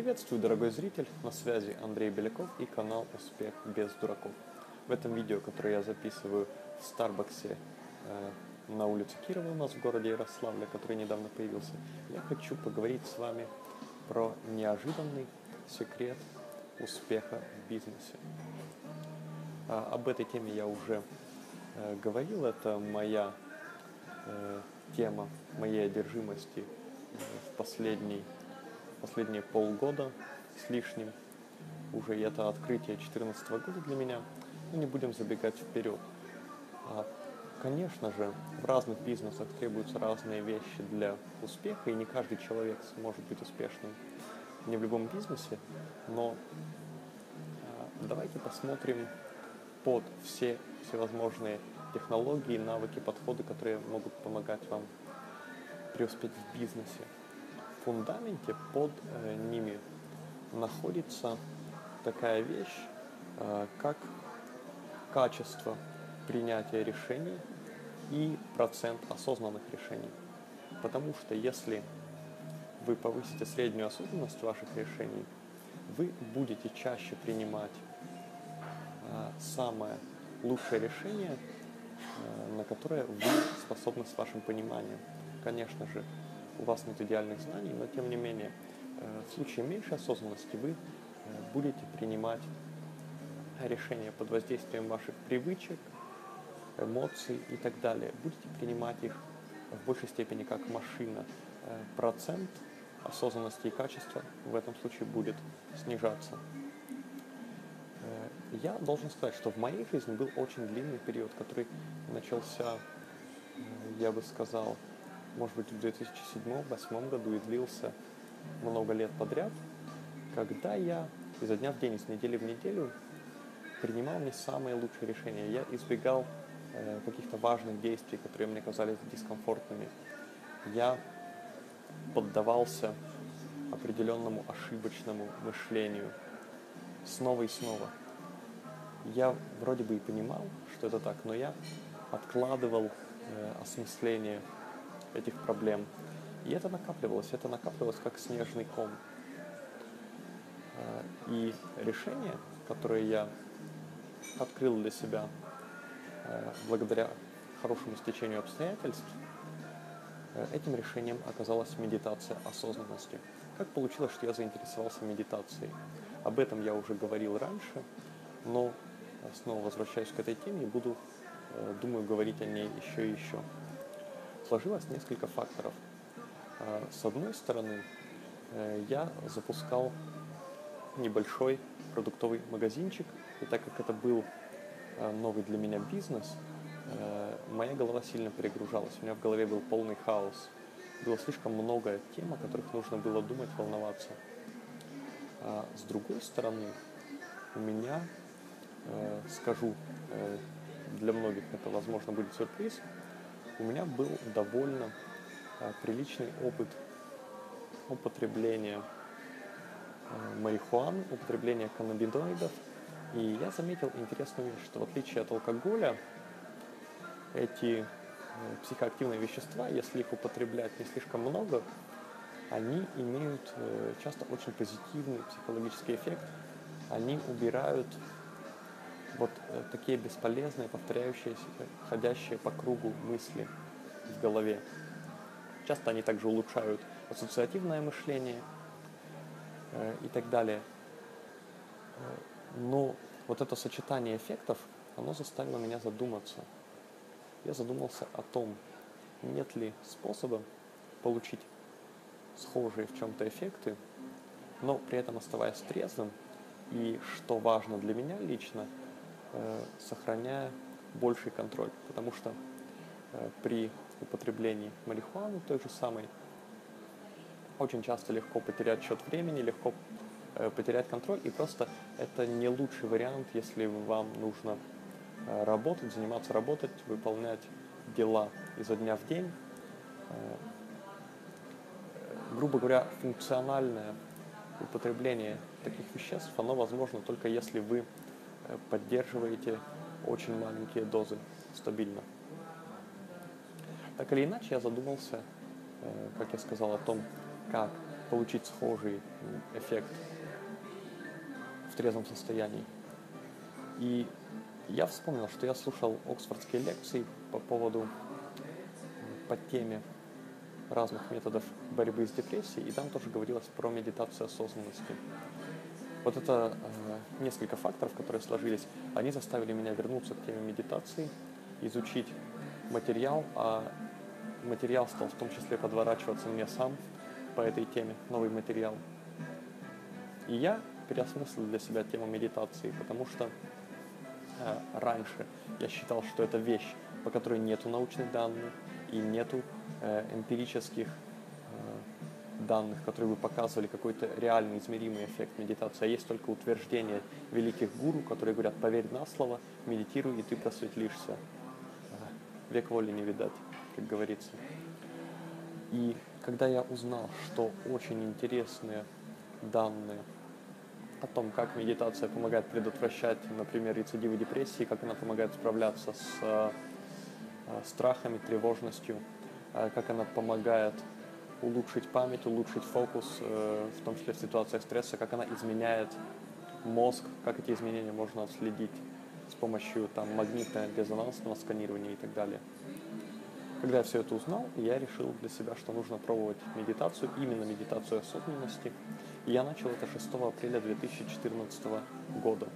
Приветствую, дорогой зритель! На связи Андрей Беляков и канал «Успех без дураков». В этом видео, которое я записываю в Старбаксе э, на улице Кирова у нас в городе Ярославля, который недавно появился, я хочу поговорить с вами про неожиданный секрет успеха в бизнесе. А, об этой теме я уже э, говорил, это моя э, тема моей одержимости э, в последний последние полгода с лишним. Уже это открытие 2014 года для меня. Но не будем забегать вперед. А, конечно же, в разных бизнесах требуются разные вещи для успеха, и не каждый человек сможет быть успешным не в любом бизнесе, но а, давайте посмотрим под все всевозможные технологии, навыки, подходы, которые могут помогать вам преуспеть в бизнесе фундаменте под э, ними находится такая вещь, э, как качество принятия решений и процент осознанных решений. Потому что если вы повысите среднюю осознанность ваших решений, вы будете чаще принимать э, самое лучшее решение, на которое вы способны с вашим пониманием. Конечно же, у вас нет идеальных знаний, но тем не менее, э, в случае меньшей осознанности вы э, будете принимать решения под воздействием ваших привычек, эмоций и так далее. Будете принимать их в большей степени как машина. Э, процент осознанности и качества в этом случае будет снижаться. Я должен сказать, что в моей жизни был очень длинный период, который начался, я бы сказал, может быть, в 2007-2008 году и длился много лет подряд, когда я изо дня в день, из недели в неделю принимал не самые лучшие решения. Я избегал э, каких-то важных действий, которые мне казались дискомфортными. Я поддавался определенному ошибочному мышлению снова и снова. Я вроде бы и понимал, что это так, но я откладывал э, осмысление этих проблем. И это накапливалось, это накапливалось как снежный ком. А, и решение, которое я открыл для себя а, благодаря хорошему стечению обстоятельств, а, этим решением оказалась медитация осознанности. Как получилось, что я заинтересовался медитацией? Об этом я уже говорил раньше, но снова возвращаюсь к этой теме и буду, думаю, говорить о ней еще и еще сложилось несколько факторов. А, с одной стороны, э, я запускал небольшой продуктовый магазинчик, и так как это был э, новый для меня бизнес, э, моя голова сильно перегружалась, у меня в голове был полный хаос. Было слишком много тем, о которых нужно было думать, волноваться. А с другой стороны, у меня, скажу, для многих это, возможно, будет сюрприз, у меня был довольно а, приличный опыт употребления а, марихуаны, употребления каннабидоидов. И я заметил интересную вещь, что в отличие от алкоголя, эти э, психоактивные вещества, если их употреблять не слишком много, они имеют э, часто очень позитивный психологический эффект. Они убирают вот э, такие бесполезные, повторяющиеся, ходящие по кругу мысли в голове. Часто они также улучшают ассоциативное мышление э, и так далее. Э, но вот это сочетание эффектов, оно заставило меня задуматься. Я задумался о том, нет ли способа получить схожие в чем-то эффекты, но при этом оставаясь трезвым, и что важно для меня лично – сохраняя больший контроль, потому что э, при употреблении марихуаны той же самой очень часто легко потерять счет времени, легко э, потерять контроль, и просто это не лучший вариант, если вам нужно работать, заниматься работать, выполнять дела изо дня в день. Грубо говоря, функциональное употребление таких веществ, оно возможно только если вы поддерживаете очень маленькие дозы стабильно. Так или иначе, я задумался, э, как я сказал, о том, как получить схожий эффект в трезвом состоянии. И я вспомнил, что я слушал оксфордские лекции по поводу, по теме разных методов борьбы с депрессией, и там тоже говорилось про медитацию осознанности. Вот это э, несколько факторов, которые сложились, они заставили меня вернуться к теме медитации, изучить материал, а материал стал в том числе подворачиваться мне сам по этой теме, новый материал. И я переосмыслил для себя тему медитации, потому что э, раньше я считал, что это вещь, по которой нету научных данных и нету э, эмпирических данных, которые бы показывали какой-то реальный измеримый эффект медитации, а есть только утверждения великих гуру, которые говорят, поверь на слово, медитируй, и ты просветлишься. Э, век воли не видать, как говорится. И когда я узнал, что очень интересные данные о том, как медитация помогает предотвращать, например, рецидивы депрессии, как она помогает справляться с э, страхами, тревожностью, э, как она помогает улучшить память, улучшить фокус, э, в том числе в ситуациях стресса, как она изменяет мозг, как эти изменения можно отследить с помощью там, магнитно-резонансного сканирования и так далее. Когда я все это узнал, я решил для себя, что нужно пробовать медитацию, именно медитацию осознанности. И я начал это 6 апреля 2014 года.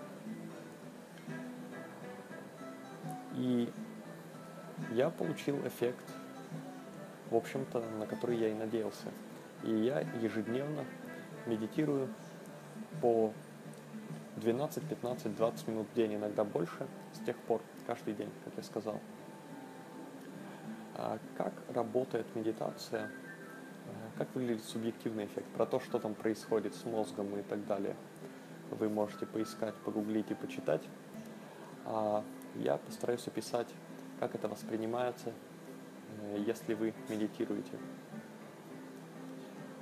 И я получил эффект, в общем-то, на который я и надеялся. И я ежедневно медитирую по 12, 15, 20 минут в день, иногда больше, с тех пор, каждый день, как я сказал. А как работает медитация, а как выглядит субъективный эффект, про то, что там происходит с мозгом и так далее. Вы можете поискать, погуглить и почитать. А я постараюсь описать, как это воспринимается, если вы медитируете.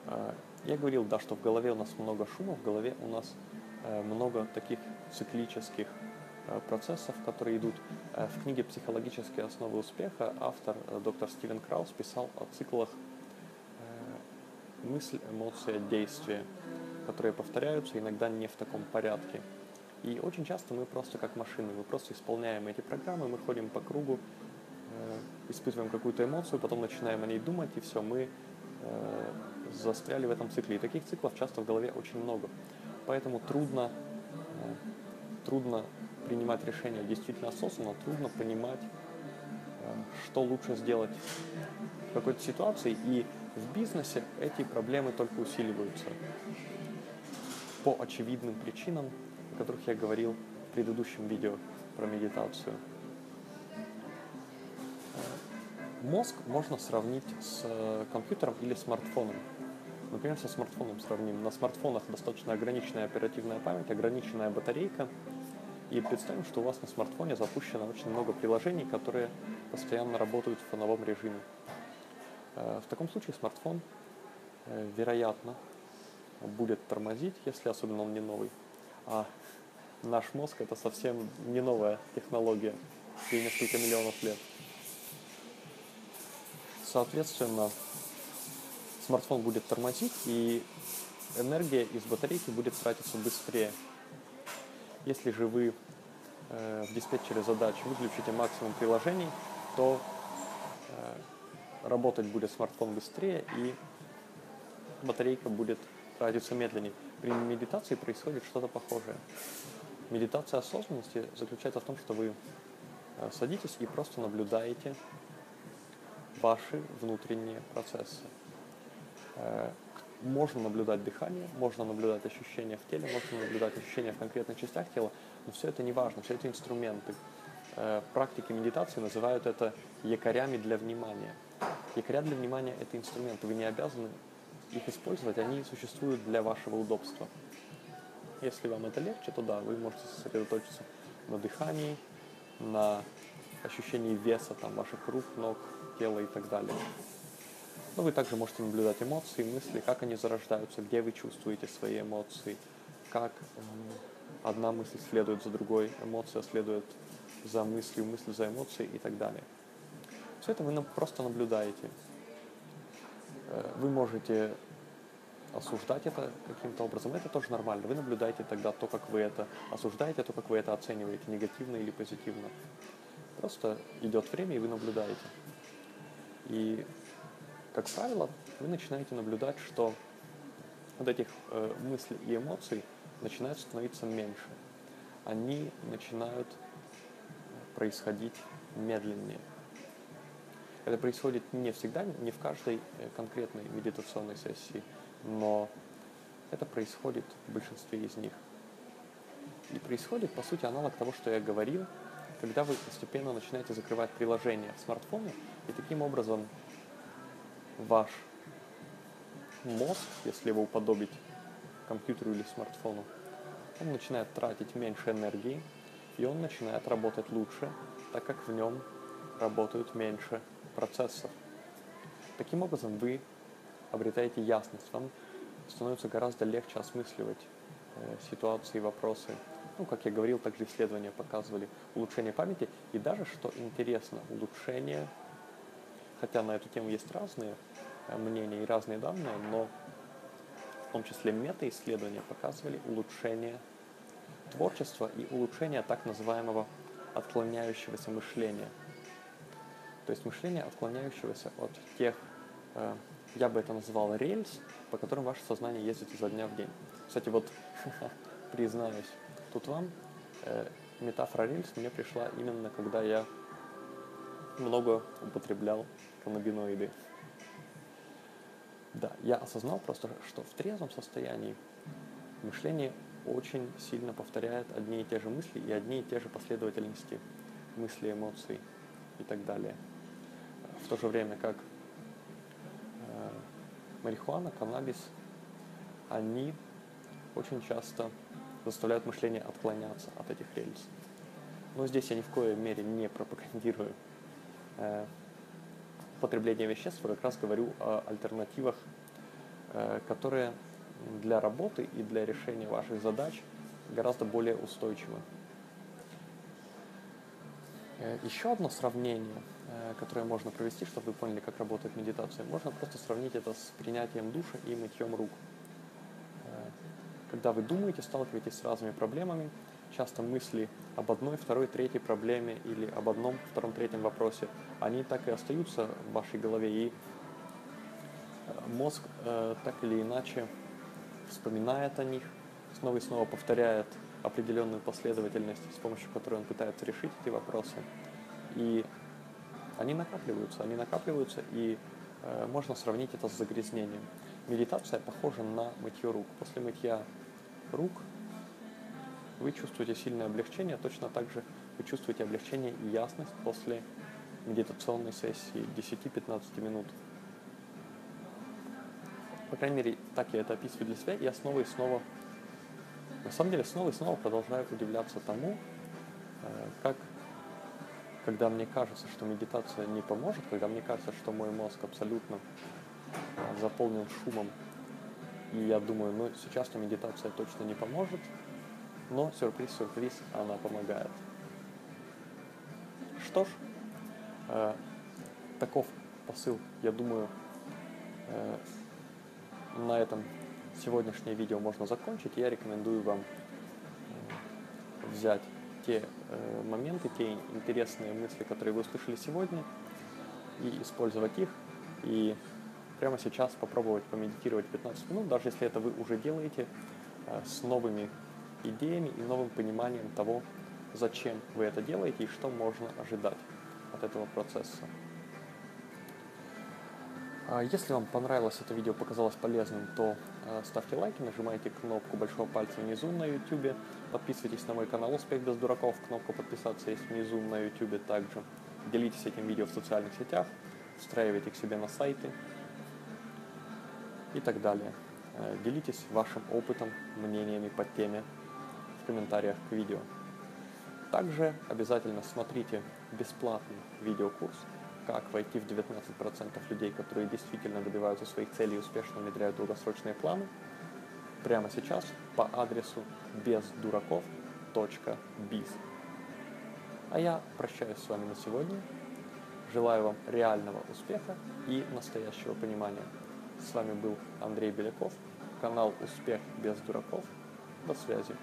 А, я говорил, да, что в голове у нас много шума, в голове у нас э, много таких циклических Э, процессов, которые идут. Э, в книге «Психологические основы успеха» автор э, доктор Стивен Краус писал о циклах мысль, эмоция, действие, которые повторяются иногда не в таком порядке. И очень часто мы просто как машины, мы просто исполняем эти программы, мы ходим по кругу, испытываем какую-то эмоцию, потом начинаем о ней думать, и все, мы застряли в этом цикле. И таких циклов часто в голове очень много. Поэтому трудно, трудно принимать решения действительно осознанно, трудно понимать, э, что лучше сделать в какой-то ситуации. И в бизнесе эти проблемы только усиливаются по очевидным причинам, о которых я говорил в предыдущем видео про медитацию. Мозг можно сравнить с э, компьютером или смартфоном. Например, со смартфоном сравним. На смартфонах достаточно ограниченная оперативная память, ограниченная батарейка – и представим, что у вас на смартфоне запущено очень много приложений, которые постоянно работают в фоновом режиме. Э, в таком случае смартфон, э, вероятно, будет тормозить, если особенно он не новый. А наш мозг это совсем не новая технология, ей несколько миллионов лет. Соответственно, смартфон будет тормозить, и энергия из батарейки будет тратиться быстрее. Если же вы э, в диспетчере задач выключите максимум приложений, то э, работать будет смартфон быстрее и батарейка будет тратиться медленнее. При медитации происходит что-то похожее. Медитация осознанности заключается в том, что вы э, садитесь и просто наблюдаете ваши внутренние процессы. Э, можно наблюдать дыхание, можно наблюдать ощущения в теле, можно наблюдать ощущения в конкретных частях тела, но все это не важно, все это инструменты. Э, практики медитации называют это якорями для внимания. Якоря для внимания – это инструменты, вы не обязаны их использовать, они существуют для вашего удобства. Если вам это легче, то да, вы можете сосредоточиться на дыхании, на ощущении веса там, ваших рук, ног, тела и так далее. Но вы также можете наблюдать эмоции, мысли, как они зарождаются, где вы чувствуете свои эмоции, как одна мысль следует за другой, эмоция следует за мыслью, мысль за эмоцией и так далее. Все это вы просто наблюдаете. Э, вы можете осуждать это каким-то образом, это тоже нормально. Вы наблюдаете тогда то, как вы это осуждаете, то, как вы это оцениваете, негативно или позитивно. Просто идет время, и вы наблюдаете. И, как правило, вы начинаете наблюдать, что вот этих э, мыслей и эмоций начинает становиться меньше. Они начинают происходить медленнее. Это происходит не всегда, не в каждой э, конкретной медитационной сессии, но это происходит в большинстве из них. И происходит, по сути, аналог того, что я говорил, когда вы постепенно начинаете закрывать приложение в смартфоне, и таким образом ваш мозг, если его уподобить компьютеру или смартфону, он начинает тратить меньше энергии, и он начинает работать лучше, так как в нем работают меньше процессов. Таким образом, вы обретаете ясность, вам становится гораздо легче осмысливать э, ситуации, вопросы. Ну, как я говорил, также исследования показывали улучшение памяти. И даже, что интересно, улучшение, хотя на эту тему есть разные э, мнения и разные данные, но в том числе мета-исследования показывали улучшение творчества и улучшение так называемого отклоняющегося мышления. То есть мышление отклоняющегося от тех э, я бы это назвал рельс, по которым ваше сознание ездит изо дня в день. Кстати, вот признаюсь, тут вам э, метафора рельс мне пришла именно когда я много употреблял каннабиноиды. Да, я осознал просто, что в трезвом состоянии мышление очень сильно повторяет одни и те же мысли и одни и те же последовательности мыслей, эмоций и так далее. В то же время как марихуана, каннабис, они очень часто заставляют мышление отклоняться от этих рельс. Но здесь я ни в коей мере не пропагандирую э, потребление веществ, я как раз говорю о альтернативах, э, которые для работы и для решения ваших задач гораздо более устойчивы. Э, еще одно сравнение – Э, которое можно провести, чтобы вы поняли, как работает медитация. Можно просто сравнить это с принятием душа и мытьем рук. Когда вы думаете, сталкиваетесь с разными проблемами, часто мысли об одной, второй, третьей проблеме или об одном, втором, третьем вопросе, они так и остаются в вашей голове, и э, мозг так или иначе вспоминает о них, снова и снова повторяет определенную последовательность, с помощью которой он пытается решить эти вопросы. И они накапливаются, они накапливаются, и э, можно сравнить это с загрязнением. Медитация похожа на мытье рук. После мытья рук вы чувствуете сильное облегчение, точно так же вы чувствуете облегчение и ясность после медитационной сессии 10-15 минут. По крайней мере, так я это описываю для себя, я снова и снова, на самом деле, снова и снова продолжаю удивляться тому, э, как когда мне кажется, что медитация не поможет, когда мне кажется, что мой мозг абсолютно а, заполнен шумом, и я думаю, ну сейчас-то медитация точно не поможет, но сюрприз-сюрприз, она помогает. Что ж, э, таков посыл, я думаю, э, на этом сегодняшнее видео можно закончить. Я рекомендую вам э, взять те э, моменты, те интересные мысли, которые вы услышали сегодня, и использовать их. И прямо сейчас попробовать помедитировать 15 минут, даже если это вы уже делаете, э, с новыми идеями и новым пониманием того, зачем вы это делаете и что можно ожидать от этого процесса. А если вам понравилось это видео, показалось полезным, то э, ставьте лайки, нажимайте кнопку большого пальца внизу на YouTube, подписывайтесь на мой канал «Успех без дураков», кнопка подписаться есть внизу на YouTube также. Делитесь этим видео в социальных сетях, встраивайте к себе на сайты и так далее. Э, делитесь вашим опытом, мнениями по теме в комментариях к видео. Также обязательно смотрите бесплатный видеокурс как войти в 19% людей, которые действительно добиваются своих целей и успешно внедряют долгосрочные планы, прямо сейчас по адресу бездураков.biz. А я прощаюсь с вами на сегодня. Желаю вам реального успеха и настоящего понимания. С вами был Андрей Беляков. канал «Успех без дураков». До связи.